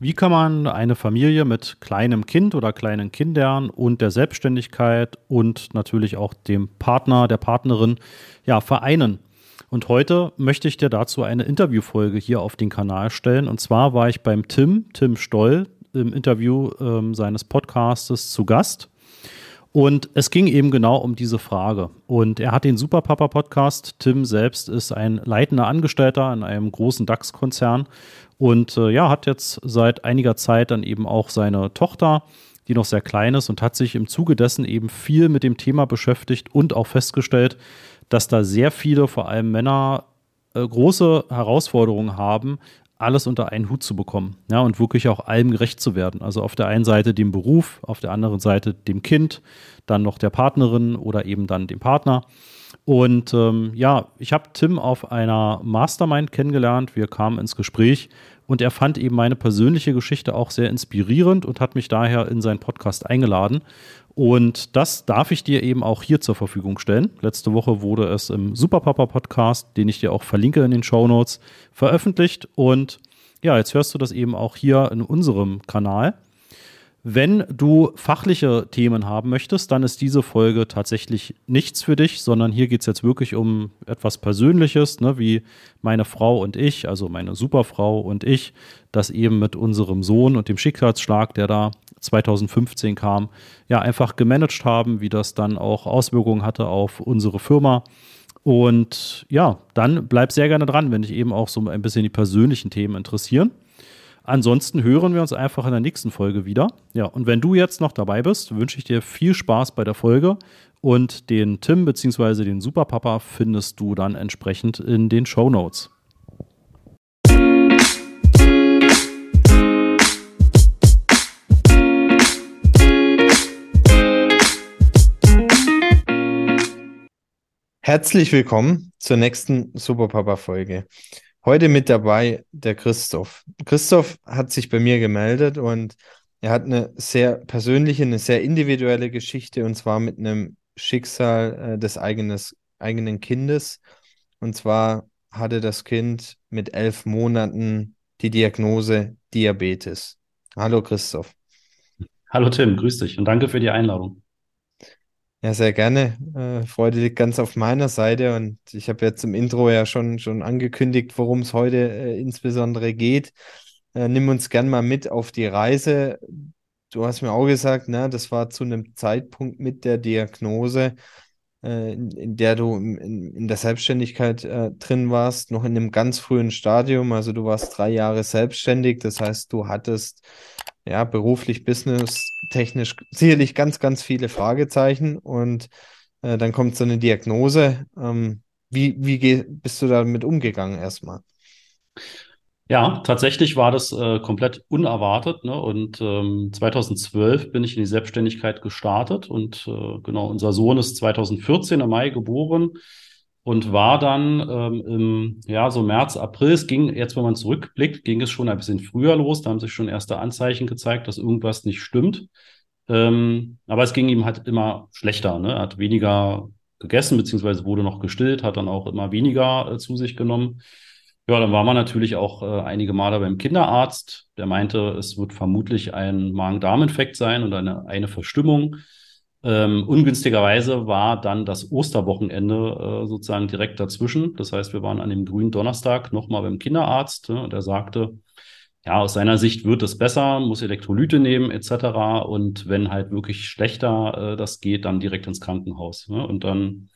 Wie kann man eine Familie mit kleinem Kind oder kleinen Kindern und der Selbstständigkeit und natürlich auch dem Partner, der Partnerin ja vereinen? Und heute möchte ich dir dazu eine Interviewfolge hier auf den Kanal stellen. Und zwar war ich beim Tim, Tim Stoll, im Interview ähm, seines Podcastes zu Gast. Und es ging eben genau um diese Frage. Und er hat den Superpapa Podcast. Tim selbst ist ein leitender Angestellter in einem großen DAX-Konzern und äh, ja, hat jetzt seit einiger Zeit dann eben auch seine Tochter, die noch sehr klein ist und hat sich im Zuge dessen eben viel mit dem Thema beschäftigt und auch festgestellt, dass da sehr viele, vor allem Männer, äh, große Herausforderungen haben, alles unter einen Hut zu bekommen ja, und wirklich auch allem gerecht zu werden. Also auf der einen Seite dem Beruf, auf der anderen Seite dem Kind, dann noch der Partnerin oder eben dann dem Partner. Und ähm, ja, ich habe Tim auf einer Mastermind kennengelernt. Wir kamen ins Gespräch und er fand eben meine persönliche Geschichte auch sehr inspirierend und hat mich daher in seinen Podcast eingeladen. Und das darf ich dir eben auch hier zur Verfügung stellen. Letzte Woche wurde es im Superpapa Podcast, den ich dir auch verlinke in den Show Notes, veröffentlicht. Und ja, jetzt hörst du das eben auch hier in unserem Kanal. Wenn du fachliche Themen haben möchtest, dann ist diese Folge tatsächlich nichts für dich, sondern hier geht es jetzt wirklich um etwas Persönliches, ne, wie meine Frau und ich, also meine Superfrau und ich, das eben mit unserem Sohn und dem Schicksalsschlag, der da 2015 kam, ja einfach gemanagt haben, wie das dann auch Auswirkungen hatte auf unsere Firma. Und ja, dann bleib sehr gerne dran, wenn dich eben auch so ein bisschen die persönlichen Themen interessieren. Ansonsten hören wir uns einfach in der nächsten Folge wieder. Ja, und wenn du jetzt noch dabei bist, wünsche ich dir viel Spaß bei der Folge. Und den Tim bzw. den Superpapa findest du dann entsprechend in den Show Notes. Herzlich willkommen zur nächsten Superpapa-Folge. Heute mit dabei der Christoph. Christoph hat sich bei mir gemeldet und er hat eine sehr persönliche, eine sehr individuelle Geschichte und zwar mit einem Schicksal äh, des eigenes, eigenen Kindes. Und zwar hatte das Kind mit elf Monaten die Diagnose Diabetes. Hallo Christoph. Hallo Tim, grüß dich und danke für die Einladung. Ja, sehr gerne. Äh, Freude liegt ganz auf meiner Seite und ich habe jetzt im Intro ja schon, schon angekündigt, worum es heute äh, insbesondere geht. Äh, nimm uns gern mal mit auf die Reise. Du hast mir auch gesagt, ne, das war zu einem Zeitpunkt mit der Diagnose, äh, in, in, der du in, in der Selbstständigkeit äh, drin warst, noch in einem ganz frühen Stadium. Also du warst drei Jahre selbstständig, das heißt, du hattest ja, beruflich, business-technisch sicherlich ganz, ganz viele Fragezeichen und äh, dann kommt so eine Diagnose. Ähm, wie wie bist du damit umgegangen erstmal? Ja, tatsächlich war das äh, komplett unerwartet. Ne? Und ähm, 2012 bin ich in die Selbstständigkeit gestartet und äh, genau, unser Sohn ist 2014 im Mai geboren und war dann ähm, im, ja, so März, April, es ging, jetzt wenn man zurückblickt, ging es schon ein bisschen früher los, da haben sich schon erste Anzeichen gezeigt, dass irgendwas nicht stimmt. Ähm, aber es ging ihm halt immer schlechter, ne? Er hat weniger gegessen, beziehungsweise wurde noch gestillt, hat dann auch immer weniger äh, zu sich genommen. Ja, dann war man natürlich auch äh, einige Male beim Kinderarzt. Der meinte, es wird vermutlich ein Magen-Darm-Infekt sein und eine, eine Verstimmung. Ähm, ungünstigerweise war dann das Osterwochenende äh, sozusagen direkt dazwischen. Das heißt, wir waren an dem grünen Donnerstag nochmal beim Kinderarzt ne, und er sagte, ja, aus seiner Sicht wird es besser, muss Elektrolyte nehmen etc. Und wenn halt wirklich schlechter äh, das geht, dann direkt ins Krankenhaus. Ne? Und dann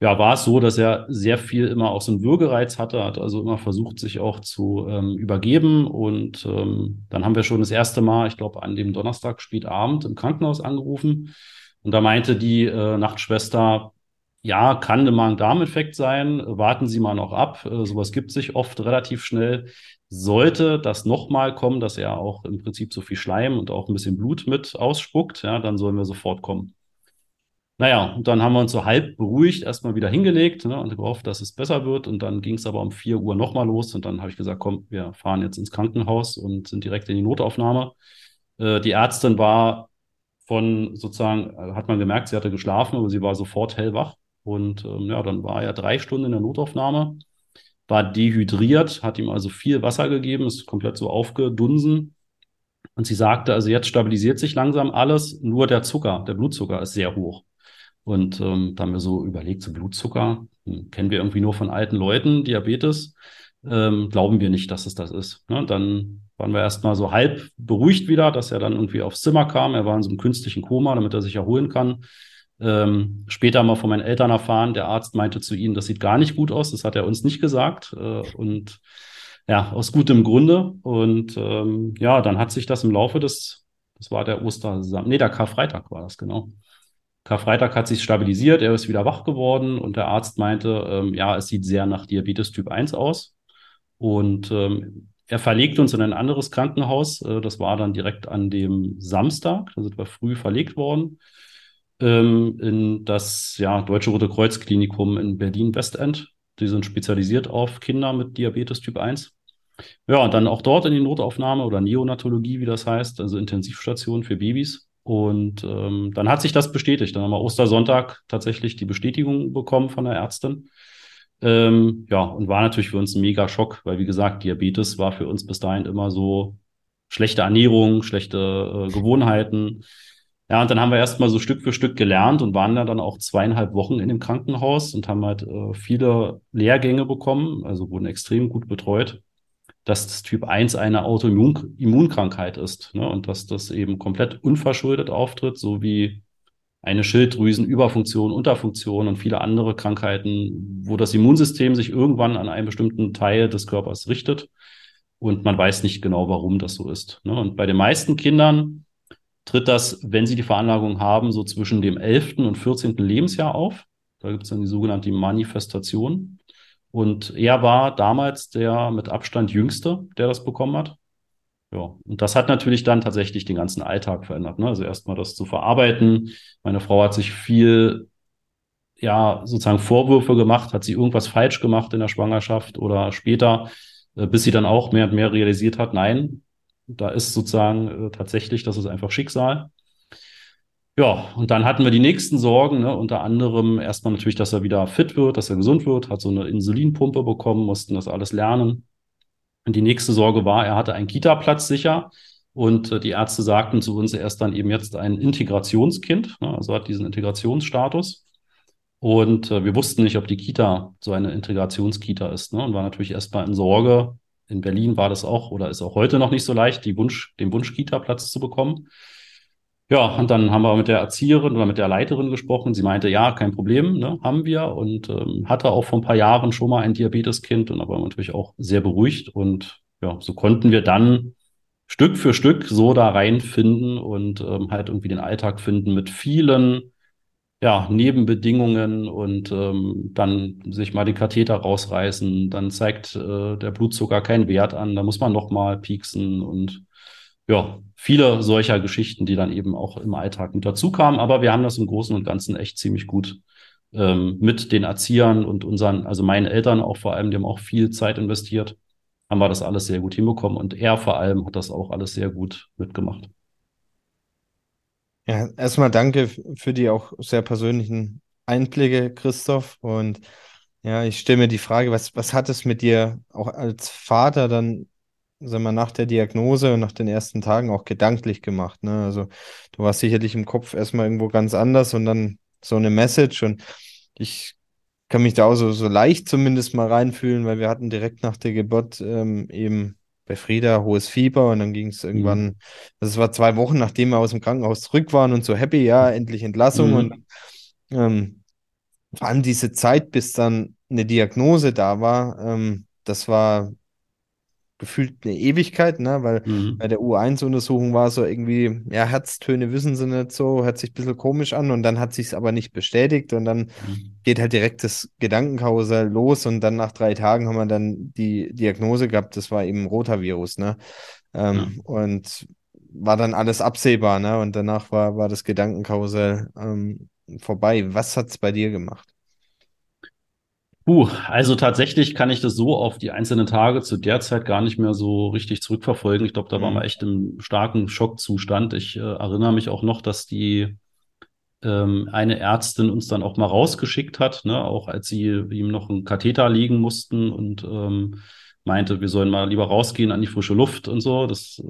ja, war es so, dass er sehr viel immer auch so einen Würgereiz hatte, hat also immer versucht, sich auch zu ähm, übergeben. Und ähm, dann haben wir schon das erste Mal, ich glaube, an dem Donnerstag spät Abend im Krankenhaus angerufen und da meinte die äh, Nachtschwester, ja, kann ein Magen-Darm-Infekt sein, warten Sie mal noch ab. Äh, sowas gibt sich oft relativ schnell. Sollte das nochmal kommen, dass er auch im Prinzip so viel Schleim und auch ein bisschen Blut mit ausspuckt, ja, dann sollen wir sofort kommen. Naja, und dann haben wir uns so halb beruhigt erstmal wieder hingelegt ne, und gehofft, dass es besser wird. Und dann ging es aber um 4 Uhr nochmal los. Und dann habe ich gesagt, komm, wir fahren jetzt ins Krankenhaus und sind direkt in die Notaufnahme. Äh, die Ärztin war von sozusagen, äh, hat man gemerkt, sie hatte geschlafen, aber sie war sofort hellwach. Und ähm, ja, dann war er drei Stunden in der Notaufnahme, war dehydriert, hat ihm also viel Wasser gegeben, ist komplett so aufgedunsen. Und sie sagte, also jetzt stabilisiert sich langsam alles, nur der Zucker, der Blutzucker ist sehr hoch. Und ähm, da haben wir so überlegt, so Blutzucker hm, kennen wir irgendwie nur von alten Leuten, Diabetes. Ähm, glauben wir nicht, dass es das ist. Ne? Dann waren wir erstmal so halb beruhigt wieder, dass er dann irgendwie aufs Zimmer kam. Er war in so einem künstlichen Koma, damit er sich erholen kann. Ähm, später wir von meinen Eltern erfahren, der Arzt meinte zu ihnen, das sieht gar nicht gut aus, das hat er uns nicht gesagt. Äh, und ja, aus gutem Grunde. Und ähm, ja, dann hat sich das im Laufe des, das war der Ostersamstag, nee, der Karfreitag war das, genau. Karfreitag hat sich stabilisiert, er ist wieder wach geworden und der Arzt meinte, ähm, ja, es sieht sehr nach Diabetes Typ 1 aus. Und ähm, er verlegt uns in ein anderes Krankenhaus. Äh, das war dann direkt an dem Samstag. Da sind wir früh verlegt worden. Ähm, in das ja, Deutsche Rote Kreuz Klinikum in Berlin-Westend. Die sind spezialisiert auf Kinder mit Diabetes Typ 1. Ja, und dann auch dort in die Notaufnahme oder Neonatologie, wie das heißt, also Intensivstation für Babys. Und ähm, dann hat sich das bestätigt. Dann haben wir Ostersonntag tatsächlich die Bestätigung bekommen von der Ärztin. Ähm, ja, und war natürlich für uns ein mega Schock, weil wie gesagt, Diabetes war für uns bis dahin immer so schlechte Ernährung, schlechte äh, Gewohnheiten. Ja, und dann haben wir erstmal so Stück für Stück gelernt und waren dann auch zweieinhalb Wochen in dem Krankenhaus und haben halt äh, viele Lehrgänge bekommen, also wurden extrem gut betreut, dass das Typ 1 eine Autoimmunkrankheit ist ne? und dass das eben komplett unverschuldet auftritt, so wie eine Schilddrüsenüberfunktion, Unterfunktion und viele andere Krankheiten, wo das Immunsystem sich irgendwann an einen bestimmten Teil des Körpers richtet und man weiß nicht genau, warum das so ist. Ne? Und bei den meisten Kindern tritt das, wenn sie die Veranlagung haben, so zwischen dem 11. und 14. Lebensjahr auf. Da gibt es dann die sogenannte Manifestation. Und er war damals der mit Abstand jüngste, der das bekommen hat. Ja, und das hat natürlich dann tatsächlich den ganzen Alltag verändert. Ne? Also erstmal das zu verarbeiten. Meine Frau hat sich viel, ja, sozusagen Vorwürfe gemacht, hat sie irgendwas falsch gemacht in der Schwangerschaft oder später, äh, bis sie dann auch mehr und mehr realisiert hat, nein, da ist sozusagen äh, tatsächlich, das ist einfach Schicksal. Ja, und dann hatten wir die nächsten Sorgen, ne? unter anderem erstmal natürlich, dass er wieder fit wird, dass er gesund wird, hat so eine Insulinpumpe bekommen, mussten das alles lernen. Und die nächste Sorge war, er hatte einen Kita-Platz sicher. Und äh, die Ärzte sagten zu uns, er ist dann eben jetzt ein Integrationskind, ne, also hat diesen Integrationsstatus. Und äh, wir wussten nicht, ob die Kita so eine Integrationskita ist. Ne, und war natürlich erstmal in Sorge. In Berlin war das auch oder ist auch heute noch nicht so leicht, die Wunsch, den Wunsch-Kita-Platz zu bekommen. Ja, und dann haben wir mit der Erzieherin oder mit der Leiterin gesprochen. Sie meinte, ja, kein Problem, ne, haben wir. Und ähm, hatte auch vor ein paar Jahren schon mal ein Diabeteskind und aber natürlich auch sehr beruhigt. Und ja, so konnten wir dann Stück für Stück so da reinfinden und ähm, halt irgendwie den Alltag finden mit vielen ja, Nebenbedingungen und ähm, dann sich mal den Katheter rausreißen, dann zeigt äh, der Blutzucker keinen Wert an, da muss man noch mal pieksen und ja, viele solcher Geschichten, die dann eben auch im Alltag mit dazu kamen. Aber wir haben das im Großen und Ganzen echt ziemlich gut ähm, mit den Erziehern und unseren, also meinen Eltern auch vor allem, die haben auch viel Zeit investiert, haben wir das alles sehr gut hinbekommen. Und er vor allem hat das auch alles sehr gut mitgemacht. Ja, erstmal danke für die auch sehr persönlichen Einblicke, Christoph. Und ja, ich stelle mir die Frage, was, was hat es mit dir auch als Vater dann sagen wir, nach der Diagnose und nach den ersten Tagen auch gedanklich gemacht. Ne? Also du warst sicherlich im Kopf erstmal irgendwo ganz anders und dann so eine Message und ich kann mich da auch so, so leicht zumindest mal reinfühlen, weil wir hatten direkt nach der Geburt ähm, eben bei Frieda hohes Fieber und dann ging es irgendwann, mhm. also es war zwei Wochen, nachdem wir aus dem Krankenhaus zurück waren und so happy, ja, endlich Entlassung mhm. und ähm, vor allem diese Zeit, bis dann eine Diagnose da war, ähm, das war gefühlt eine Ewigkeit, ne? weil mhm. bei der U1-Untersuchung war so irgendwie, ja, Herztöne wissen sie nicht so, hört sich ein bisschen komisch an und dann hat sich es aber nicht bestätigt und dann mhm. geht halt direkt das Gedankenkarussell los und dann nach drei Tagen haben wir dann die Diagnose gehabt, das war eben Rotavirus, ne? Ähm, ja. Und war dann alles absehbar, ne? Und danach war, war das Gedankenkarussell ähm, vorbei. Was hat es bei dir gemacht? Puh, also tatsächlich kann ich das so auf die einzelnen Tage zu der Zeit gar nicht mehr so richtig zurückverfolgen. Ich glaube, da mhm. waren wir echt im starken Schockzustand. Ich äh, erinnere mich auch noch, dass die ähm, eine Ärztin uns dann auch mal rausgeschickt hat, ne, auch als sie ihm noch einen Katheter liegen mussten und ähm, meinte, wir sollen mal lieber rausgehen an die frische Luft und so. Das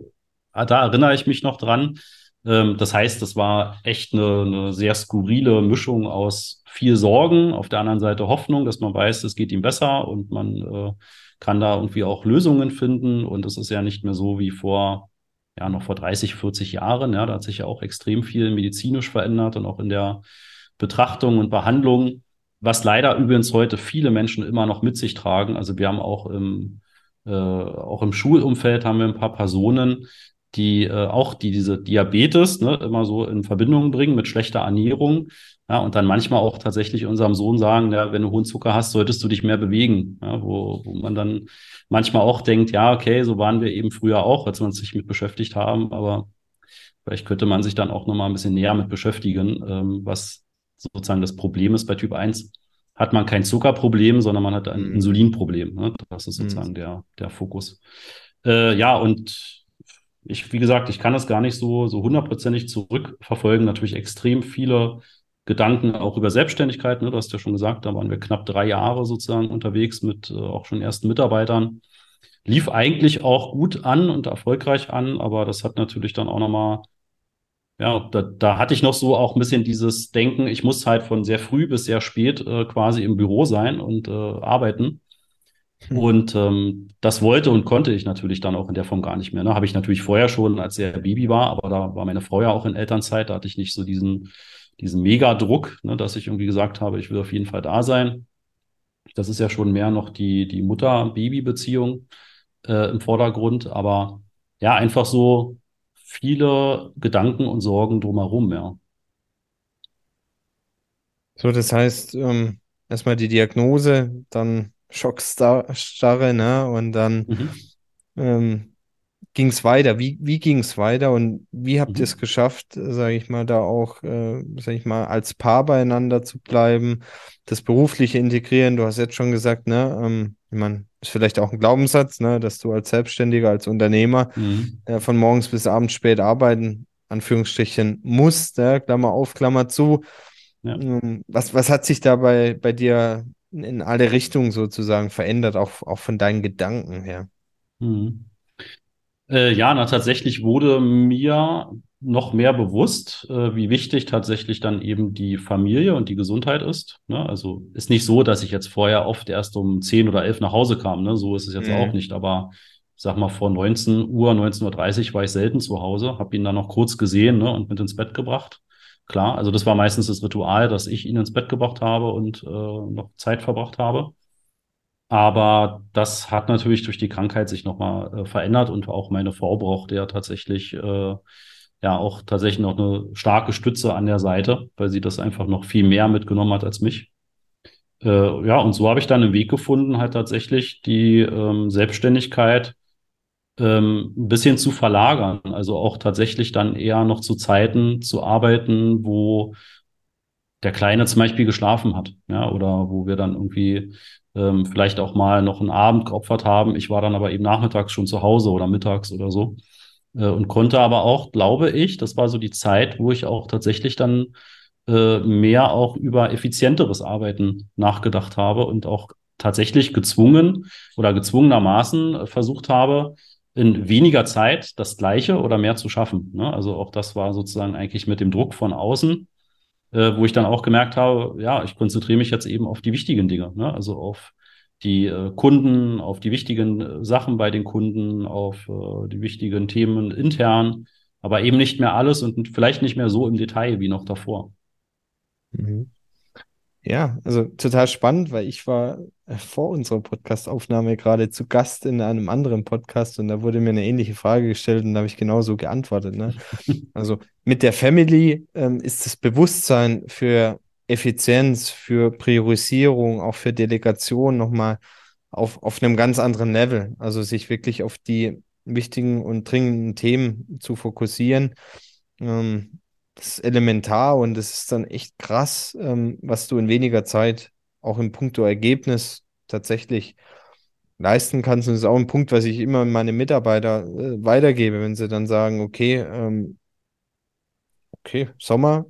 da erinnere ich mich noch dran. Ähm, das heißt, das war echt eine, eine sehr skurrile Mischung aus viel Sorgen, auf der anderen Seite Hoffnung, dass man weiß, es geht ihm besser und man äh, kann da irgendwie auch Lösungen finden. Und es ist ja nicht mehr so wie vor, ja, noch vor 30, 40 Jahren. Ja, da hat sich ja auch extrem viel medizinisch verändert und auch in der Betrachtung und Behandlung, was leider übrigens heute viele Menschen immer noch mit sich tragen. Also wir haben auch im, äh, auch im Schulumfeld haben wir ein paar Personen, die äh, auch die diese Diabetes ne, immer so in Verbindung bringen mit schlechter Ernährung. Ja, und dann manchmal auch tatsächlich unserem Sohn sagen, ja, wenn du hohen Zucker hast, solltest du dich mehr bewegen. Ja, wo, wo man dann manchmal auch denkt, ja, okay, so waren wir eben früher auch, als wir uns sich mit beschäftigt haben, aber vielleicht könnte man sich dann auch nochmal ein bisschen näher mit beschäftigen, ähm, was sozusagen das Problem ist bei Typ 1 hat man kein Zuckerproblem, sondern man hat ein mhm. Insulinproblem. Ne? Das ist sozusagen mhm. der, der Fokus. Äh, ja, und ich, wie gesagt, ich kann das gar nicht so, so hundertprozentig zurückverfolgen. Natürlich extrem viele Gedanken auch über Selbstständigkeit. Ne? Du hast ja schon gesagt, da waren wir knapp drei Jahre sozusagen unterwegs mit äh, auch schon ersten Mitarbeitern. Lief eigentlich auch gut an und erfolgreich an, aber das hat natürlich dann auch nochmal, ja, da, da hatte ich noch so auch ein bisschen dieses Denken, ich muss halt von sehr früh bis sehr spät äh, quasi im Büro sein und äh, arbeiten. Hm. Und ähm, das wollte und konnte ich natürlich dann auch in der Form gar nicht mehr. Ne? Habe ich natürlich vorher schon, als er Baby war, aber da war meine Frau ja auch in Elternzeit, da hatte ich nicht so diesen, diesen Mega-Druck, ne, dass ich irgendwie gesagt habe, ich will auf jeden Fall da sein. Das ist ja schon mehr noch die, die Mutter-Baby-Beziehung äh, im Vordergrund, aber ja, einfach so viele Gedanken und Sorgen drumherum, ja. So, das heißt, ähm, erstmal die Diagnose, dann Schockstarre, ne? Und dann mhm. ähm, ging es weiter. Wie, wie ging es weiter und wie habt mhm. ihr es geschafft, sage ich mal, da auch, äh, sage ich mal, als Paar beieinander zu bleiben, das berufliche integrieren? Du hast jetzt schon gesagt, ne? Ähm, ich meine, ist vielleicht auch ein Glaubenssatz, ne, dass du als Selbstständiger, als Unternehmer mhm. äh, von morgens bis abends spät arbeiten, Anführungsstrichen, musst, ja, Klammer auf, Klammer zu. Ja. Ähm, was, was hat sich da bei, bei dir in alle Richtungen sozusagen verändert, auch, auch von deinen Gedanken her. Mhm. Äh, ja, na, tatsächlich wurde mir noch mehr bewusst, äh, wie wichtig tatsächlich dann eben die Familie und die Gesundheit ist. Ne? Also ist nicht so, dass ich jetzt vorher oft erst um 10 oder 11 nach Hause kam. Ne? So ist es jetzt mhm. auch nicht. Aber ich sag mal, vor 19 Uhr, 19.30 Uhr war ich selten zu Hause, habe ihn dann noch kurz gesehen ne, und mit ins Bett gebracht. Klar, also das war meistens das Ritual, dass ich ihn ins Bett gebracht habe und äh, noch Zeit verbracht habe. Aber das hat natürlich durch die Krankheit sich nochmal äh, verändert und auch meine Frau brauchte ja tatsächlich äh, ja auch tatsächlich noch eine starke Stütze an der Seite, weil sie das einfach noch viel mehr mitgenommen hat als mich. Äh, ja, und so habe ich dann einen Weg gefunden, halt tatsächlich die ähm, Selbstständigkeit ähm, ein bisschen zu verlagern. Also auch tatsächlich dann eher noch zu Zeiten zu arbeiten, wo der Kleine zum Beispiel geschlafen hat, ja, oder wo wir dann irgendwie ähm, vielleicht auch mal noch einen Abend geopfert haben. Ich war dann aber eben nachmittags schon zu Hause oder mittags oder so äh, und konnte aber auch, glaube ich, das war so die Zeit, wo ich auch tatsächlich dann äh, mehr auch über effizienteres Arbeiten nachgedacht habe und auch tatsächlich gezwungen oder gezwungenermaßen versucht habe, in weniger Zeit das Gleiche oder mehr zu schaffen. Ne? Also auch das war sozusagen eigentlich mit dem Druck von außen, äh, wo ich dann auch gemerkt habe, ja, ich konzentriere mich jetzt eben auf die wichtigen Dinge, ne? also auf die äh, Kunden, auf die wichtigen äh, Sachen bei den Kunden, auf äh, die wichtigen Themen intern, aber eben nicht mehr alles und vielleicht nicht mehr so im Detail wie noch davor. Mhm. Ja, also total spannend, weil ich war äh, vor unserer Podcastaufnahme gerade zu Gast in einem anderen Podcast und da wurde mir eine ähnliche Frage gestellt und da habe ich genauso geantwortet. Ne? Also mit der Family ähm, ist das Bewusstsein für Effizienz, für Priorisierung, auch für Delegation nochmal auf, auf einem ganz anderen Level. Also sich wirklich auf die wichtigen und dringenden Themen zu fokussieren. Ähm, das ist elementar und es ist dann echt krass, ähm, was du in weniger Zeit auch im Punkto Ergebnis tatsächlich leisten kannst. Und das ist auch ein Punkt, was ich immer meine Mitarbeiter äh, weitergebe, wenn sie dann sagen, okay, ähm, okay, Sommer,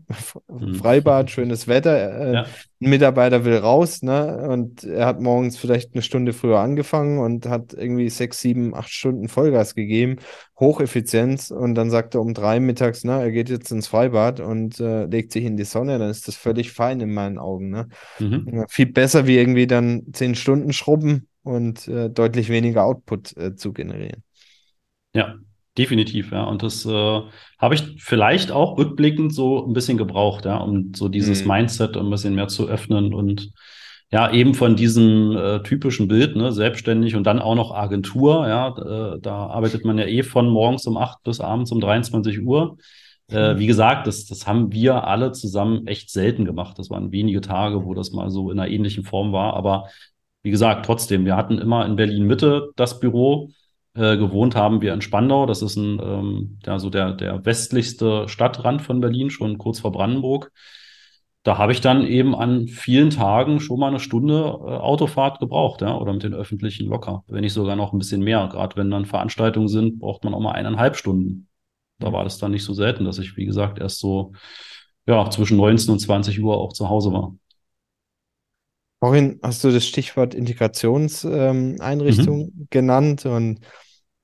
Mhm. Freibad, schönes Wetter. Äh, Ja. ein Mitarbeiter will raus, ne? Und er hat morgens vielleicht eine Stunde früher angefangen und hat irgendwie sechs, sieben, acht Stunden Vollgas gegeben, Hocheffizienz. Und dann sagt er um drei mittags, ne, er geht jetzt ins Freibad und äh, legt sich in die Sonne. Dann ist das völlig fein in meinen Augen, ne? Mhm. Viel besser wie irgendwie dann zehn Stunden schrubben und äh, deutlich weniger Output äh, zu generieren. Ja, definitiv, ja. Und das äh, habe ich vielleicht auch rückblickend so ein bisschen gebraucht, ja, um so dieses Mhm. Mindset ein bisschen mehr zu öffnen und ja, eben von diesem äh, typischen Bild, ne, selbstständig und dann auch noch Agentur, ja, äh, da arbeitet man ja eh von morgens um 8 bis abends um 23 Uhr. Äh, wie gesagt, das, das haben wir alle zusammen echt selten gemacht. Das waren wenige Tage, wo das mal so in einer ähnlichen Form war. Aber wie gesagt, trotzdem, wir hatten immer in Berlin Mitte das Büro. Äh, gewohnt haben wir in Spandau. Das ist ein, ähm, ja, so der, der westlichste Stadtrand von Berlin, schon kurz vor Brandenburg. Da habe ich dann eben an vielen Tagen schon mal eine Stunde äh, Autofahrt gebraucht, ja, oder mit den öffentlichen locker. Wenn nicht sogar noch ein bisschen mehr. Gerade wenn dann Veranstaltungen sind, braucht man auch mal eineinhalb Stunden. Da war das dann nicht so selten, dass ich, wie gesagt, erst so ja, zwischen 19 und 20 Uhr auch zu Hause war. Vorhin hast du das Stichwort Integrationseinrichtung Mhm. genannt und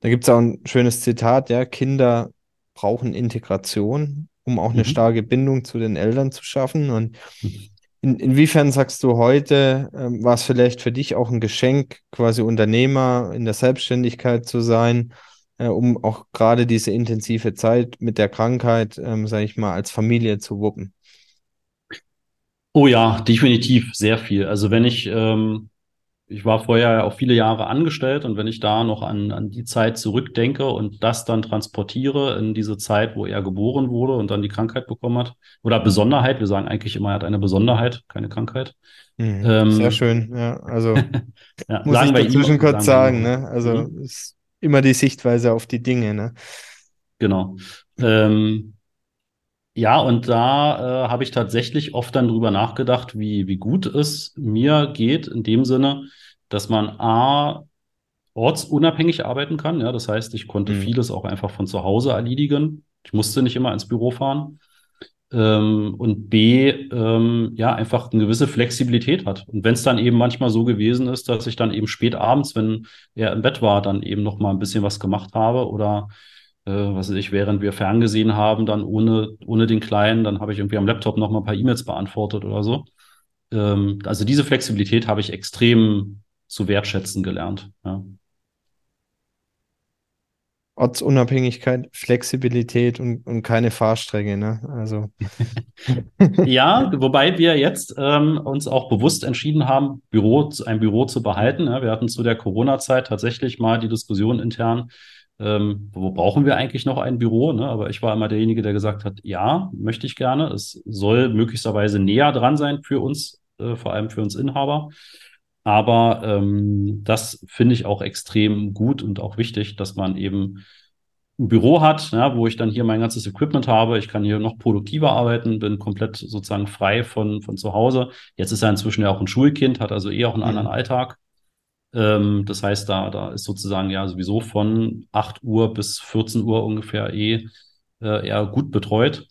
da gibt es auch ein schönes Zitat, ja, Kinder brauchen Integration, um auch eine Mhm. starke Bindung zu den Eltern zu schaffen. Und Mhm. in, inwiefern sagst du heute, ähm, war es vielleicht für dich auch ein Geschenk, quasi Unternehmer in der Selbstständigkeit zu sein, äh, um auch gerade diese intensive Zeit mit der Krankheit, ähm, sage ich mal, als Familie zu wuppen? Oh ja, definitiv sehr viel. Also wenn ich, ähm, ich war vorher auch viele Jahre angestellt und wenn ich da noch an, an die Zeit zurückdenke und das dann transportiere in diese Zeit, wo er geboren wurde und dann die Krankheit bekommen hat, oder Besonderheit, wir sagen eigentlich immer, er hat eine Besonderheit, keine Krankheit. Mhm. Ähm, Sehr schön, ja. Also Ja, muss sagen ich ihm- dazwischen kurz sagen, ihm. ne? Also Mhm. ist immer die Sichtweise auf die Dinge, ne? Genau. Ähm, ja, und da äh, habe ich tatsächlich oft dann drüber nachgedacht, wie, wie gut es mir geht, in dem Sinne, dass man A, ortsunabhängig arbeiten kann. Ja, das heißt, ich konnte Mhm. vieles auch einfach von zu Hause erledigen. Ich musste nicht immer ins Büro fahren. Ähm, und B, ähm, ja, einfach eine gewisse Flexibilität hat. Und wenn es dann eben manchmal so gewesen ist, dass ich dann eben spät abends, wenn er im Bett war, dann eben noch mal ein bisschen was gemacht habe oder äh, was weiß ich, während wir ferngesehen haben, dann ohne, ohne den Kleinen, dann habe ich irgendwie am Laptop noch mal ein paar E-Mails beantwortet oder so. Ähm, also diese Flexibilität habe ich extrem zu wertschätzen gelernt. Ja. Ortsunabhängigkeit, Flexibilität und, und keine Fahrstrecke, ne? Also Ja, wobei wir jetzt ähm, uns auch bewusst entschieden haben, Büro, ein Büro zu behalten. Ja, wir hatten zu der Corona-Zeit tatsächlich mal die Diskussion intern, ähm, wo brauchen wir eigentlich noch ein Büro? Ne? Aber ich war immer derjenige, der gesagt hat, ja, möchte ich gerne. Es soll möglicherweise näher dran sein für uns, äh, vor allem für uns Inhaber. Aber ähm, das finde ich auch extrem gut und auch wichtig, dass man eben ein Büro hat, ja, wo ich dann hier mein ganzes Equipment habe. Ich kann hier noch produktiver arbeiten, bin komplett sozusagen frei von, von zu Hause. Jetzt ist er inzwischen ja auch ein Schulkind, hat also eh auch einen anderen Mhm. Alltag. Ähm, das heißt, da, da ist sozusagen ja sowieso von 8 Uhr bis 14 Uhr ungefähr eh äh, eher gut betreut.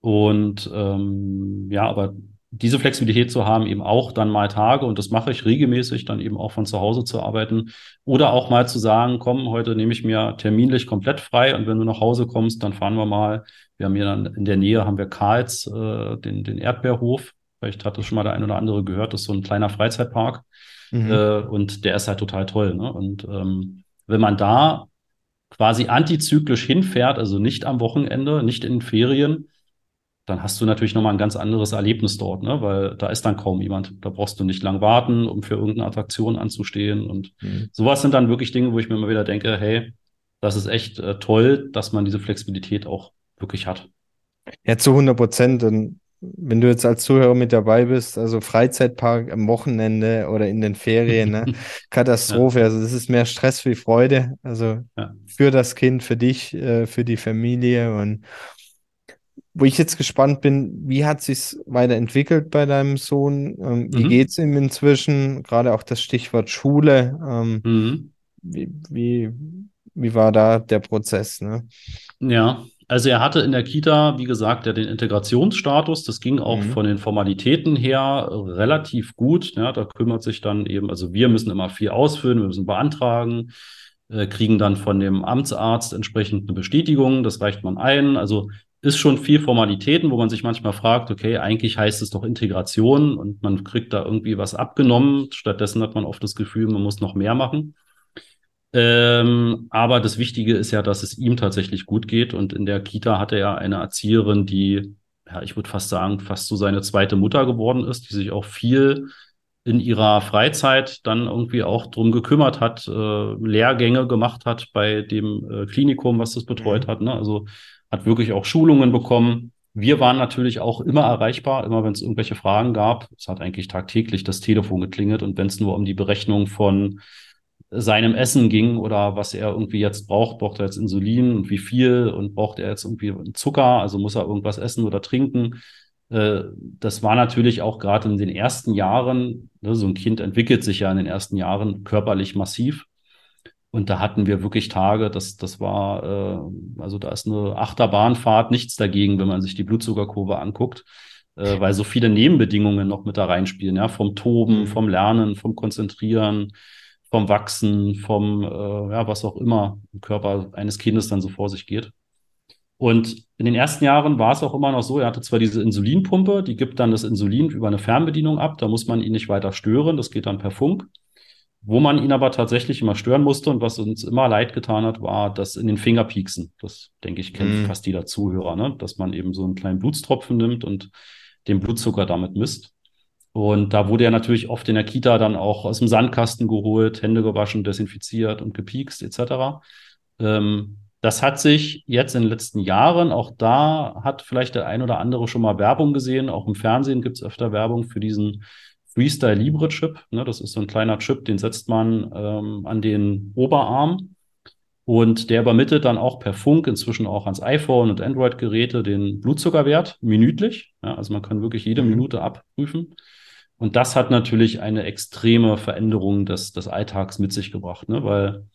Und ähm, ja, aber diese Flexibilität zu haben, eben auch dann mal Tage, und das mache ich regelmäßig, dann eben auch von zu Hause zu arbeiten. Oder auch mal zu sagen, komm, heute nehme ich mir terminlich komplett frei und wenn du nach Hause kommst, dann fahren wir mal. Wir haben hier dann in der Nähe haben wir Karls, äh, den, den Erdbeerhof. Vielleicht hat das schon mal der ein oder andere gehört. Das ist so ein kleiner Freizeitpark. Mhm. Äh, und der ist halt total toll. Ne? Und ähm, wenn man da quasi antizyklisch hinfährt, also nicht am Wochenende, nicht in den Ferien, dann hast du natürlich nochmal ein ganz anderes Erlebnis dort, ne? weil da ist dann kaum jemand. Da brauchst du nicht lang warten, um für irgendeine Attraktion anzustehen. Und Mhm. sowas sind dann wirklich Dinge, wo ich mir immer wieder denke, hey, das ist echt äh, toll, dass man diese Flexibilität auch wirklich hat. Ja, zu 100 Prozent. Und wenn du jetzt als Zuhörer mit dabei bist, also Freizeitpark am Wochenende oder in den Ferien, ne? Katastrophe. Also das ist mehr Stress wie Freude. Also Ja. für das Kind, für dich, äh, für die Familie. Und wo ich jetzt gespannt bin, wie hat sich's weiterentwickelt bei deinem Sohn? Ähm, wie Mhm. geht's ihm inzwischen? Gerade auch das Stichwort Schule. Ähm, Mhm. wie, wie, wie war da der Prozess, ne? Ja, Also er hatte in der Kita, wie gesagt, ja den Integrationsstatus. Das ging auch mhm. von den Formalitäten her relativ gut. Ja, da kümmert sich dann eben, also wir müssen immer viel ausfüllen, wir müssen beantragen, äh, kriegen dann von dem Amtsarzt entsprechend eine Bestätigung. Das reicht man ein. Also ist schon viel Formalitäten, wo man sich manchmal fragt, okay, eigentlich heißt es doch Integration und man kriegt da irgendwie was abgenommen. Stattdessen hat man oft das Gefühl, man muss noch mehr machen. Ähm, aber das Wichtige ist ja, dass es ihm tatsächlich gut geht. Und in der Kita hatte er eine Erzieherin, die, ja, ich würde fast sagen, fast so seine zweite Mutter geworden ist, die sich auch viel in ihrer Freizeit dann irgendwie auch drum gekümmert hat, äh, Lehrgänge gemacht hat bei dem äh, Klinikum, was das betreut mhm. hat. Ne? Also hat wirklich auch Schulungen bekommen. Wir waren natürlich auch immer erreichbar, immer wenn es irgendwelche Fragen gab. Es hat eigentlich tagtäglich das Telefon geklingelt und wenn es nur um die Berechnung von seinem Essen ging oder was er irgendwie jetzt braucht. Braucht er jetzt Insulin und wie viel und braucht er jetzt irgendwie Zucker, also muss er irgendwas essen oder trinken. Äh, das war natürlich auch gerade in den ersten Jahren, ne, so ein Kind entwickelt sich ja in den ersten Jahren körperlich massiv. Und da hatten wir wirklich Tage, das, das war, äh, also da ist eine Achterbahnfahrt nichts dagegen, wenn man sich die Blutzuckerkurve anguckt, äh, weil so viele Nebenbedingungen noch mit da reinspielen, ja, vom Toben, mhm. vom Lernen, vom Konzentrieren, vom Wachsen, vom, äh, ja, was auch immer im Körper eines Kindes dann so vor sich geht. Und in den ersten Jahren war es auch immer noch so, er hatte zwar diese Insulinpumpe, die gibt dann das Insulin über eine Fernbedienung ab, da muss man ihn nicht weiter stören, das geht dann per Funk. Wo man ihn aber tatsächlich immer stören musste und was uns immer leid getan hat, war das in den Fingerpieksen. Das, denke ich, kennt mm. fast jeder Zuhörer, ne? dass man eben so einen kleinen Blutstropfen nimmt und den Blutzucker damit misst. Und da wurde er natürlich oft in der Kita dann auch aus dem Sandkasten geholt, Hände gewaschen, desinfiziert und gepiekst etc. Ähm, das hat sich jetzt in den letzten Jahren, auch da hat vielleicht der ein oder andere schon mal Werbung gesehen. Auch im Fernsehen gibt es öfter Werbung für diesen Freestyle Libre Chip. Ne, das ist so ein kleiner Chip, den setzt man ähm, an den Oberarm und der übermittelt dann auch per Funk inzwischen auch ans iPhone und Android-Geräte den Blutzuckerwert minütlich. Ja, also man kann wirklich jede mhm. Minute abprüfen. Und das hat natürlich eine extreme Veränderung des, des Alltags mit sich gebracht, ne? weil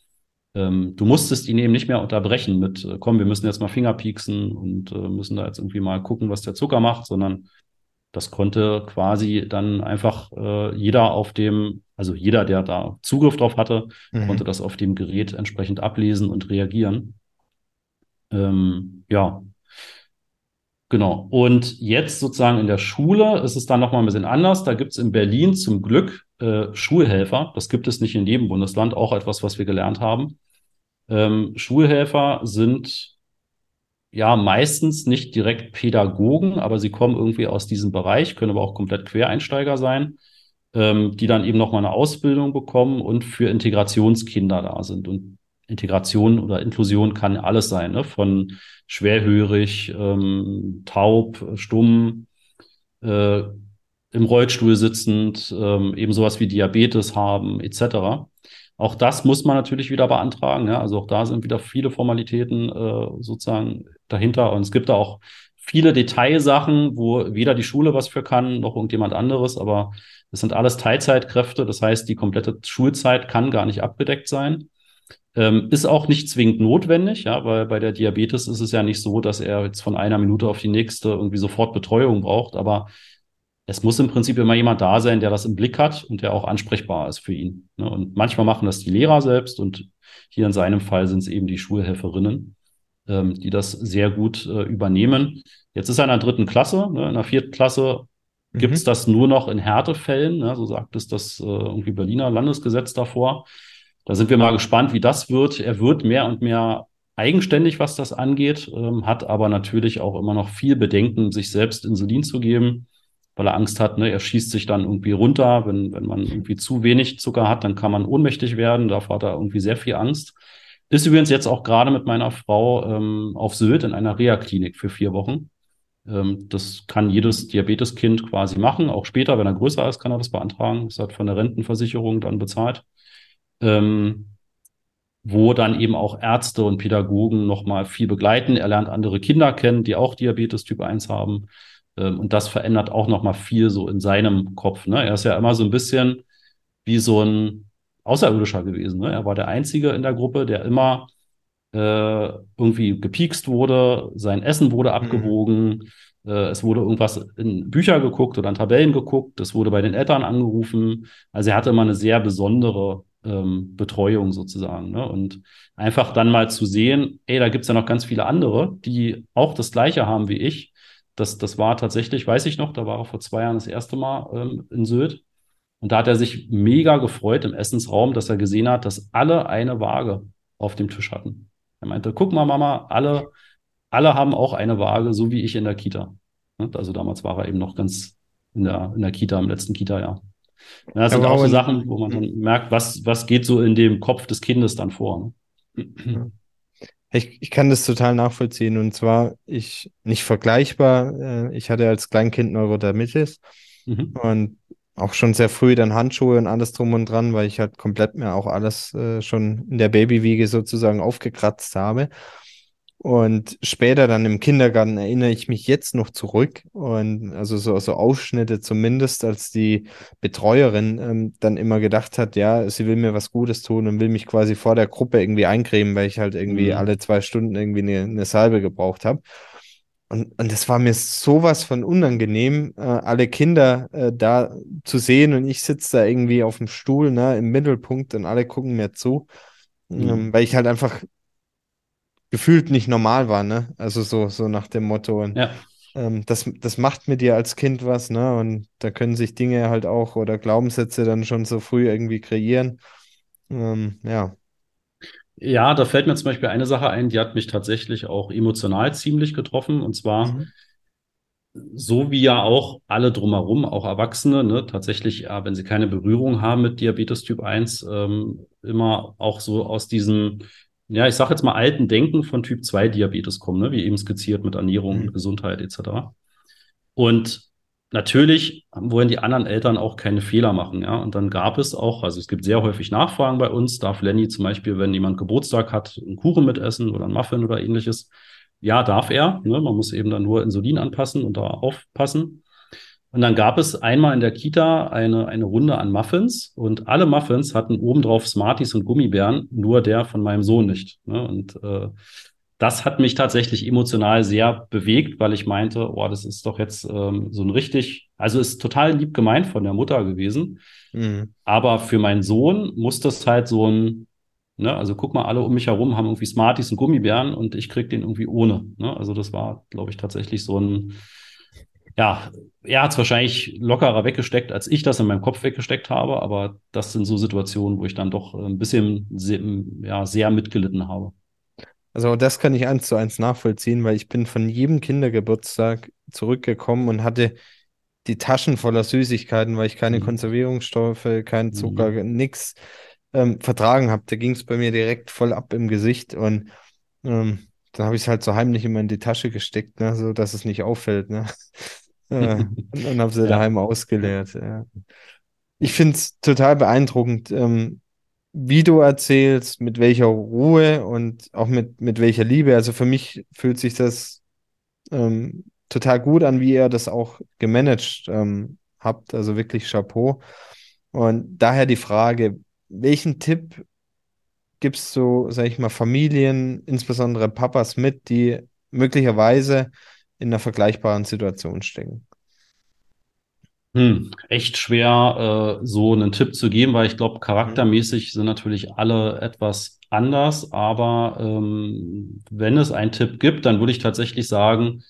ähm, du musstest ihn eben nicht mehr unterbrechen mit, äh, komm, wir müssen jetzt mal Finger pieksen und äh, müssen da jetzt irgendwie mal gucken, was der Zucker macht, sondern das konnte quasi dann einfach äh, jeder auf dem, also jeder, der da Zugriff drauf hatte, mhm. konnte das auf dem Gerät entsprechend ablesen und reagieren. Ähm, ja, Genau. Und jetzt sozusagen in der Schule ist es dann nochmal ein bisschen anders. Da gibt es in Berlin zum Glück äh, Schulhelfer. Das gibt es nicht in jedem Bundesland, auch etwas, was wir gelernt haben. Ähm, Schulhelfer sind ja meistens nicht direkt Pädagogen, aber sie kommen irgendwie aus diesem Bereich, können aber auch komplett Quereinsteiger sein, ähm, die dann eben nochmal eine Ausbildung bekommen und für Integrationskinder da sind. Und Integration oder Inklusion kann alles sein, ne? von schwerhörig, ähm, taub, stumm, äh, im Rollstuhl sitzend, ähm, eben sowas wie Diabetes haben, etc. Auch das muss man natürlich wieder beantragen. Ja? Also auch da sind wieder viele Formalitäten äh, sozusagen dahinter. Und es gibt da auch viele Detailsachen, wo weder die Schule was für kann, noch irgendjemand anderes, aber das sind alles Teilzeitkräfte. Das heißt, die komplette Schulzeit kann gar nicht abgedeckt sein. Ähm, ist auch nicht zwingend notwendig, ja, weil bei der Diabetes ist es ja nicht so, dass er jetzt von einer Minute auf die nächste irgendwie sofort Betreuung braucht, aber es muss im Prinzip immer jemand da sein, der das im Blick hat und der auch ansprechbar ist für ihn. Ne? Und manchmal machen das die Lehrer selbst und hier in seinem Fall sind es eben die Schulhelferinnen, ähm, die das sehr gut äh, übernehmen. Jetzt ist er in der dritten Klasse, ne? in der vierten Klasse mhm. gibt es das nur noch in Härtefällen, ne? so sagt es das äh, irgendwie Berliner Landesgesetz davor. Da sind wir mal gespannt, wie das wird. Er wird mehr und mehr eigenständig, was das angeht, ähm, hat aber natürlich auch immer noch viel Bedenken, sich selbst Insulin zu geben, weil er Angst hat, ne, er schießt sich dann irgendwie runter. Wenn, wenn man irgendwie zu wenig Zucker hat, dann kann man ohnmächtig werden. Davor hat er irgendwie sehr viel Angst. Ist übrigens jetzt auch gerade mit meiner Frau ähm, auf Sylt in einer Reha-Klinik für vier Wochen. Ähm, das kann jedes Diabeteskind quasi machen. Auch später, wenn er größer ist, kann er das beantragen. Das hat von der Rentenversicherung dann bezahlt ähm, wo dann eben auch Ärzte und Pädagogen nochmal viel begleiten. Er lernt andere Kinder kennen, die auch Diabetes Typ 1 haben. Ähm, und das verändert auch nochmal viel so in seinem Kopf. Ne? Er ist ja immer so ein bisschen wie so ein Außerirdischer gewesen. Ne? Er war der Einzige in der Gruppe, der immer äh, irgendwie gepiekst wurde, sein Essen wurde abgewogen, mhm. äh, es wurde irgendwas in Bücher geguckt oder in Tabellen geguckt, es wurde bei den Eltern angerufen. Also er hatte immer eine sehr besondere ähm, Betreuung sozusagen. Ne? Und einfach dann mal zu sehen, ey, da gibt es ja noch ganz viele andere, die auch das Gleiche haben wie ich. Das, das war tatsächlich, weiß ich noch, da war er vor zwei Jahren das erste Mal ähm, in Sylt. Und da hat er sich mega gefreut im Essensraum, dass er gesehen hat, dass alle eine Waage auf dem Tisch hatten. Er meinte, guck mal, Mama, alle, alle haben auch eine Waage, so wie ich in der Kita. Ne? Also damals war er eben noch ganz in der, in der Kita, im letzten Kita-Jahr. Ja, das ja, sind auch so Sachen, wo man dann merkt, was, was geht so in dem Kopf des Kindes dann vor. Ne? Ich, ich kann das total nachvollziehen. Und zwar, ich nicht vergleichbar, äh, ich hatte als Kleinkind Neurodermitis mhm. und auch schon sehr früh dann Handschuhe und alles drum und dran, weil ich halt komplett mir auch alles äh, schon in der Babywiege sozusagen aufgekratzt habe. Und später dann im Kindergarten erinnere ich mich jetzt noch zurück und also so, so Ausschnitte zumindest, als die Betreuerin ähm, dann immer gedacht hat, ja, sie will mir was Gutes tun und will mich quasi vor der Gruppe irgendwie eincremen, weil ich halt irgendwie mhm. alle zwei Stunden irgendwie eine, eine Salbe gebraucht habe. Und, und das war mir sowas von unangenehm, äh, alle Kinder äh, da zu sehen und ich sitze da irgendwie auf dem Stuhl, ne, im Mittelpunkt und alle gucken mir zu, mhm. ähm, weil ich halt einfach gefühlt nicht normal war, ne? Also so, so nach dem Motto. Und, ja. ähm, das, das macht mit dir als Kind was, ne? Und da können sich Dinge halt auch oder Glaubenssätze dann schon so früh irgendwie kreieren. Ähm, ja. Ja, da fällt mir zum Beispiel eine Sache ein, die hat mich tatsächlich auch emotional ziemlich getroffen. Und zwar, mhm. so wie ja auch alle drumherum, auch Erwachsene, ne, tatsächlich, ja, wenn sie keine Berührung haben mit Diabetes Typ 1, ähm, immer auch so aus diesem, ja, ich sage jetzt mal alten Denken von Typ 2 Diabetes kommen, ne, wie eben skizziert mit Ernährung, mhm. Gesundheit etc. Und natürlich wollen die anderen Eltern auch keine Fehler machen, ja. Und dann gab es auch, also es gibt sehr häufig Nachfragen bei uns, darf Lenny zum Beispiel, wenn jemand Geburtstag hat, einen Kuchen mitessen oder einen Muffin oder ähnliches. Ja, darf er. Ne? Man muss eben dann nur Insulin anpassen und da aufpassen. Und dann gab es einmal in der Kita eine, eine Runde an Muffins und alle Muffins hatten obendrauf Smarties und Gummibären, nur der von meinem Sohn nicht. Ne? Und äh, das hat mich tatsächlich emotional sehr bewegt, weil ich meinte, oh, das ist doch jetzt ähm, so ein richtig, also ist total lieb gemeint von der Mutter gewesen. Mhm. Aber für meinen Sohn muss das halt so ein, ne, also guck mal, alle um mich herum haben irgendwie Smarties und Gummibären und ich krieg den irgendwie ohne. Ne? Also das war, glaube ich, tatsächlich so ein, ja, er hat es wahrscheinlich lockerer weggesteckt, als ich das in meinem Kopf weggesteckt habe, aber das sind so Situationen, wo ich dann doch ein bisschen sehr, ja, sehr mitgelitten habe. Also das kann ich eins zu eins nachvollziehen, weil ich bin von jedem Kindergeburtstag zurückgekommen und hatte die Taschen voller Süßigkeiten, weil ich keine mhm. Konservierungsstoffe, keinen Zucker, mhm. nix ähm, vertragen habe. Da ging es bei mir direkt voll ab im Gesicht und ähm, dann habe ich es halt so heimlich immer in die Tasche gesteckt, ne, so dass es nicht auffällt. Ne? Äh, und dann habe sie ja. daheim ausgeleert. Ja. Ich finde es total beeindruckend, ähm, wie du erzählst, mit welcher Ruhe und auch mit, mit welcher Liebe. Also für mich fühlt sich das ähm, total gut an, wie ihr das auch gemanagt ähm, habt. Also wirklich Chapeau. Und daher die Frage, welchen Tipp gibst du, sag ich mal, Familien, insbesondere Papas mit, die möglicherweise in einer vergleichbaren Situation stecken? Hm, echt schwer, äh, so einen Tipp zu geben, weil ich glaube, charaktermäßig sind natürlich alle etwas anders. Aber ähm, wenn es einen Tipp gibt, dann würde ich tatsächlich sagen,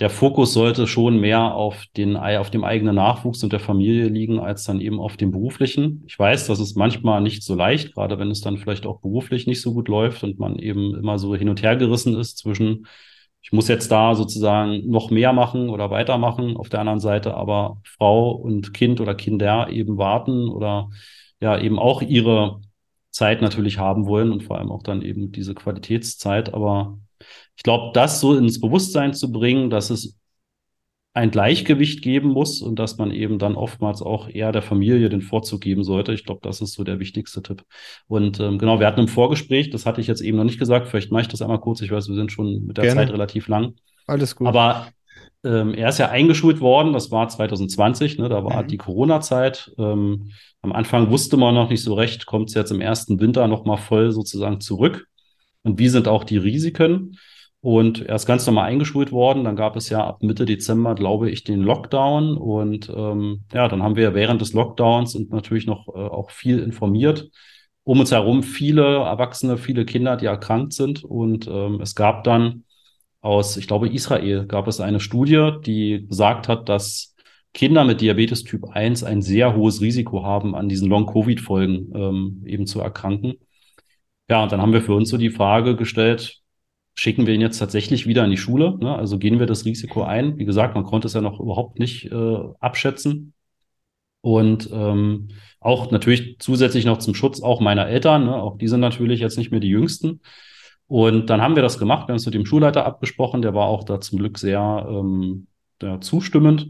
der Fokus sollte schon mehr auf den, auf dem eigenen Nachwuchs und der Familie liegen, als dann eben auf dem beruflichen. Ich weiß, das ist manchmal nicht so leicht, gerade wenn es dann vielleicht auch beruflich nicht so gut läuft und man eben immer so hin und her gerissen ist zwischen ich muss jetzt da sozusagen noch mehr machen oder weitermachen auf der anderen Seite, aber Frau und Kind oder Kinder eben warten oder ja eben auch ihre Zeit natürlich haben wollen und vor allem auch dann eben diese Qualitätszeit. Aber ich glaube, das so ins Bewusstsein zu bringen, dass es ein Gleichgewicht geben muss und dass man eben dann oftmals auch eher der Familie den Vorzug geben sollte. Ich glaube, das ist so der wichtigste Tipp. Und ähm, genau, wir hatten im Vorgespräch, das hatte ich jetzt eben noch nicht gesagt, vielleicht mache ich das einmal kurz. Ich weiß, wir sind schon mit der Gerne. Zeit relativ lang. Alles gut. Aber ähm, er ist ja eingeschult worden, das war 2020, ne, da war mhm. die Corona-Zeit. Ähm, am Anfang wusste man noch nicht so recht, kommt es jetzt im ersten Winter nochmal voll sozusagen zurück. und wie sind auch die Risiken. Und er ist ganz normal eingeschult worden. Dann gab es ja ab Mitte Dezember, glaube ich, den Lockdown. Und ähm, ja, dann haben wir während des Lockdowns und natürlich noch äh, auch viel informiert. Um uns herum viele Erwachsene, viele Kinder, die erkrankt sind. Und ähm, es gab dann aus, ich glaube, Israel gab es eine Studie, die gesagt hat, dass Kinder mit Diabetes Typ 1 ein sehr hohes Risiko haben, an diesen Long-Covid-Folgen ähm, eben zu erkranken. Ja, und dann haben wir für uns so die Frage gestellt, schicken wir ihn jetzt tatsächlich wieder in die Schule? Ne? Also gehen wir das Risiko ein? Wie gesagt, man konnte es ja noch überhaupt nicht äh, abschätzen. Und ähm, auch natürlich zusätzlich noch zum Schutz auch meiner Eltern. Ne? Auch die sind natürlich jetzt nicht mehr die Jüngsten. Und dann haben wir das gemacht. Wir haben es mit dem Schulleiter abgesprochen. Der war auch da zum Glück sehr ähm, zustimmend.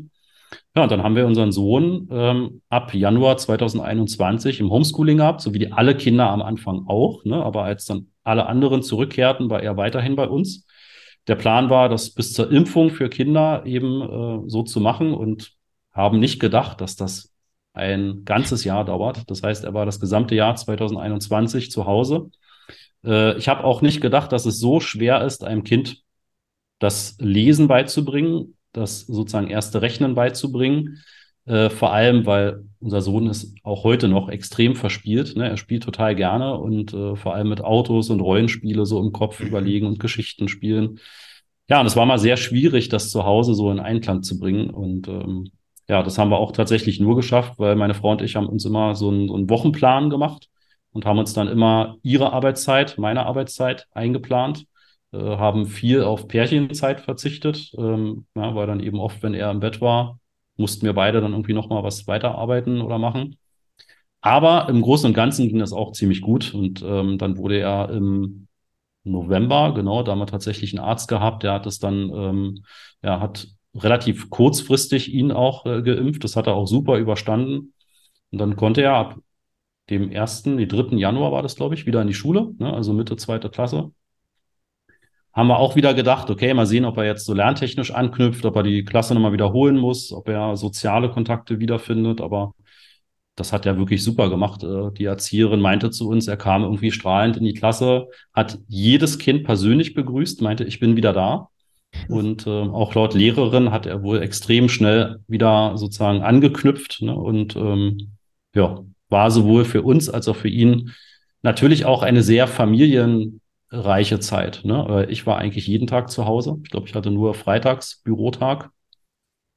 Ja, und dann haben wir unseren Sohn ähm, ab Januar 2021 im Homeschooling gehabt, so wie die alle Kinder am Anfang auch. Ne? Aber als dann alle anderen zurückkehrten, war er weiterhin bei uns. Der Plan war, das bis zur Impfung für Kinder eben äh, so zu machen und haben nicht gedacht, dass das ein ganzes Jahr dauert. Das heißt, er war das gesamte Jahr 2021 zu Hause. Äh, ich habe auch nicht gedacht, dass es so schwer ist, einem Kind das Lesen beizubringen, das sozusagen erste Rechnen beizubringen. Äh, vor allem, weil unser Sohn ist auch heute noch extrem verspielt. Ne? Er spielt total gerne und äh, vor allem mit Autos und Rollenspiele so im Kopf mhm. überlegen und Geschichten spielen. Ja, und es war mal sehr schwierig, das zu Hause so in Einklang zu bringen. Und ähm, ja, das haben wir auch tatsächlich nur geschafft, weil meine Frau und ich haben uns immer so einen, so einen Wochenplan gemacht und haben uns dann immer ihre Arbeitszeit, meine Arbeitszeit eingeplant, haben viel auf Pärchenzeit verzichtet, ähm, ja, weil dann eben oft, wenn er im Bett war, mussten wir beide dann irgendwie nochmal was weiterarbeiten oder machen. Aber im Großen und Ganzen ging das auch ziemlich gut. Und ähm, dann wurde er im November, genau, da haben wir tatsächlich einen Arzt gehabt, der hat es dann, ähm, ja, hat relativ kurzfristig ihn auch äh, geimpft. Das hat er auch super überstanden. Und dann konnte er ab dem ersten, die dritten Januar war das, glaube ich, wieder in die Schule, ne? also Mitte zweite Klasse haben wir auch wieder gedacht, okay, mal sehen, ob er jetzt so lerntechnisch anknüpft, ob er die Klasse nochmal wiederholen muss, ob er soziale Kontakte wiederfindet. Aber das hat er wirklich super gemacht. Äh, die Erzieherin meinte zu uns, er kam irgendwie strahlend in die Klasse, hat jedes Kind persönlich begrüßt, meinte, ich bin wieder da. Und äh, auch laut Lehrerin hat er wohl extrem schnell wieder sozusagen angeknüpft ne? und ähm, ja, war sowohl für uns als auch für ihn natürlich auch eine sehr familien reiche Zeit. Ne? Ich war eigentlich jeden Tag zu Hause. Ich glaube, ich hatte nur freitags Bürotag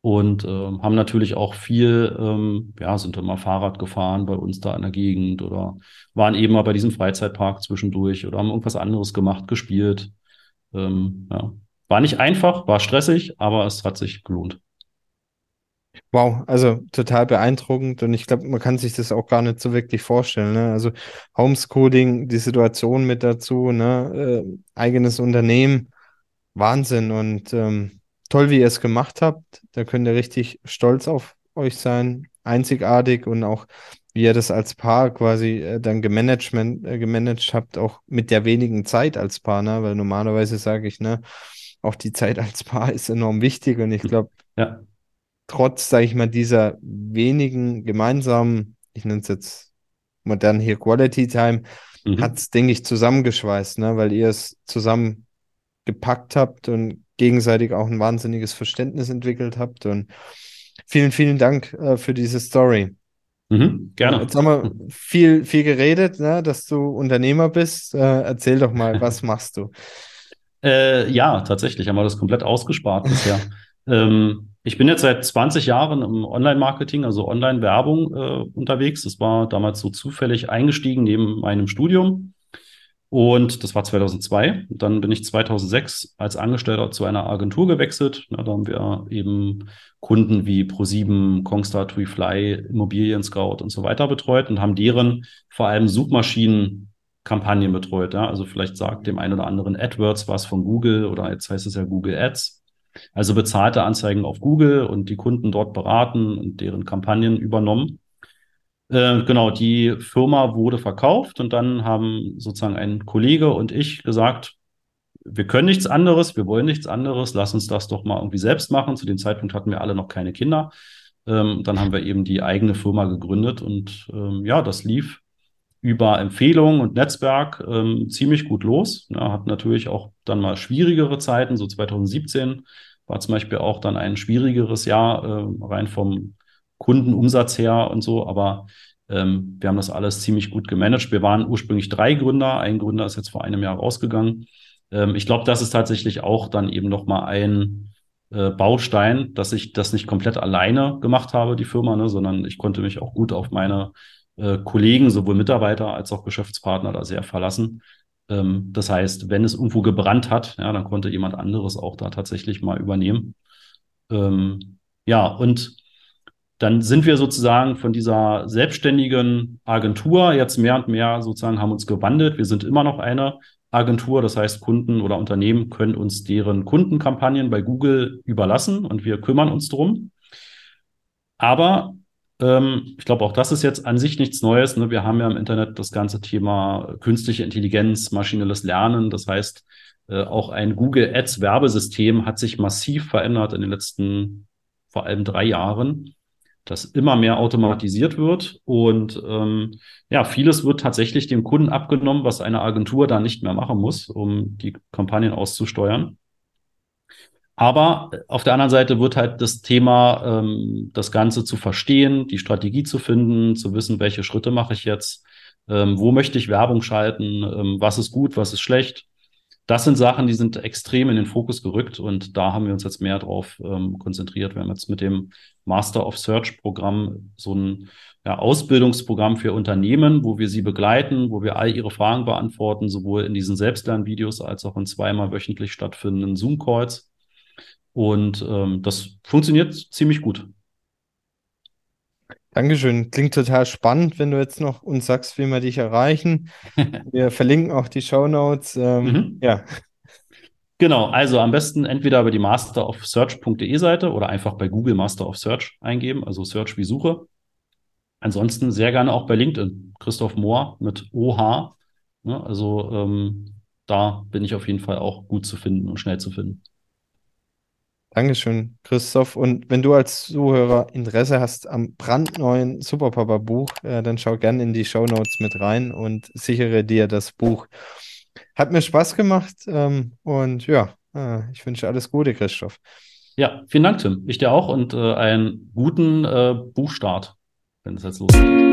und äh, haben natürlich auch viel, ähm, ja, sind mal Fahrrad gefahren bei uns da in der Gegend oder waren eben mal bei diesem Freizeitpark zwischendurch oder haben irgendwas anderes gemacht, gespielt. Ähm, ja. War nicht einfach, war stressig, aber es hat sich gelohnt. Wow, also total beeindruckend und ich glaube, man kann sich das auch gar nicht so wirklich vorstellen. Ne? Also Homeschooling, die Situation mit dazu, ne? Äh, eigenes Unternehmen, Wahnsinn und ähm, toll, wie ihr es gemacht habt. Da könnt ihr richtig stolz auf euch sein, einzigartig und auch wie ihr das als Paar quasi äh, dann gemanagement, äh, gemanagt habt, auch mit der wenigen Zeit als Paar, ne? weil normalerweise sage ich, ne, auch die Zeit als Paar ist enorm wichtig und ich glaube, ja trotz, sage ich mal, dieser wenigen gemeinsamen, ich nenne es jetzt modern hier Quality Time, mhm. hat es, denke ich, zusammengeschweißt, ne? weil ihr es zusammen gepackt habt und gegenseitig auch ein wahnsinniges Verständnis entwickelt habt. Und vielen, vielen Dank äh, für diese Story. Mhm, gerne. Jetzt haben wir viel, viel geredet, ne, dass du Unternehmer bist. Äh, erzähl doch mal, was machst du? Äh, ja, tatsächlich haben wir das komplett ausgespart bisher. ähm, ich bin jetzt seit 20 Jahren im Online-Marketing, also Online-Werbung äh, unterwegs. Das war damals so zufällig eingestiegen neben meinem Studium. Und das war 2002. Dann bin ich 2006 als Angestellter zu einer Agentur gewechselt. Ja, da haben wir eben Kunden wie Pro7, Kongstar, TuiFly, Immobilien Scout und so weiter betreut und haben deren vor allem Suchmaschinen-Kampagnen betreut. Ja. Also vielleicht sagt dem einen oder anderen AdWords was von Google oder jetzt heißt es ja Google Ads. Also bezahlte Anzeigen auf Google und die Kunden dort beraten und deren Kampagnen übernommen. Äh, genau, die Firma wurde verkauft und dann haben sozusagen ein Kollege und ich gesagt, wir können nichts anderes, wir wollen nichts anderes, lass uns das doch mal irgendwie selbst machen. Zu dem Zeitpunkt hatten wir alle noch keine Kinder. Ähm, dann haben wir eben die eigene Firma gegründet und ähm, ja, das lief über Empfehlungen und Netzwerk ähm, ziemlich gut los. Ja, hat natürlich auch dann mal schwierigere Zeiten. So 2017 war zum Beispiel auch dann ein schwierigeres Jahr, äh, rein vom Kundenumsatz her und so. Aber ähm, wir haben das alles ziemlich gut gemanagt. Wir waren ursprünglich drei Gründer. Ein Gründer ist jetzt vor einem Jahr rausgegangen. Ähm, ich glaube, das ist tatsächlich auch dann eben nochmal ein äh, Baustein, dass ich das nicht komplett alleine gemacht habe, die Firma, ne, sondern ich konnte mich auch gut auf meine äh, Kollegen, sowohl Mitarbeiter als auch Geschäftspartner da sehr verlassen. Ähm, das heißt, wenn es irgendwo gebrannt hat, ja, dann konnte jemand anderes auch da tatsächlich mal übernehmen. Ähm, ja, und dann sind wir sozusagen von dieser selbstständigen Agentur jetzt mehr und mehr sozusagen haben uns gewandelt. Wir sind immer noch eine Agentur, das heißt Kunden oder Unternehmen können uns deren Kundenkampagnen bei Google überlassen und wir kümmern uns drum. Aber ähm, ich glaube, auch das ist jetzt an sich nichts Neues. Ne? Wir haben ja im Internet das ganze Thema künstliche Intelligenz, maschinelles Lernen. Das heißt, äh, auch ein Google Ads Werbesystem hat sich massiv verändert in den letzten vor allem drei Jahren dass immer mehr automatisiert wird und ähm, ja, vieles wird tatsächlich dem Kunden abgenommen, was eine Agentur da nicht mehr machen muss, um die Kampagnen auszusteuern. Aber auf der anderen Seite wird halt das Thema, ähm, das Ganze zu verstehen, die Strategie zu finden, zu wissen, welche Schritte mache ich jetzt, ähm, wo möchte ich Werbung schalten, ähm, was ist gut, was ist schlecht das sind Sachen, die sind extrem in den Fokus gerückt und da haben wir uns jetzt mehr drauf ähm, konzentriert. Wir haben jetzt mit dem Master of Search Programm so ein ja, Ausbildungsprogramm für Unternehmen, wo wir sie begleiten, wo wir all ihre Fragen beantworten, sowohl in diesen Selbstlernvideos als auch in zweimal wöchentlich stattfindenden Zoom-Calls. Und ähm, das funktioniert ziemlich gut. Dankeschön. Klingt total spannend, wenn du jetzt noch uns sagst, wie wir dich erreichen. Wir verlinken auch die Show Notes. Ähm, mhm. Ja. Genau, also am besten entweder über die masterofsearch.de Seite oder einfach bei Google Master of Search eingeben, also Search wie Suche. Ansonsten sehr gerne auch bei LinkedIn. Christoph Mohr mit OH. Ne, also ähm, da bin ich auf jeden Fall auch gut zu finden und schnell zu finden. Dankeschön, Christoph. Und wenn du als Zuhörer Interesse hast am brandneuen Superpapa-Buch, äh, dann schau gerne in die Show Notes mit rein und sichere dir das Buch. Hat mir Spaß gemacht ähm, und ja, äh, ich wünsche alles Gute, Christoph. Ja, vielen Dank, Tim. Ich dir auch und äh, einen guten äh, Buchstart, wenn es jetzt losgeht.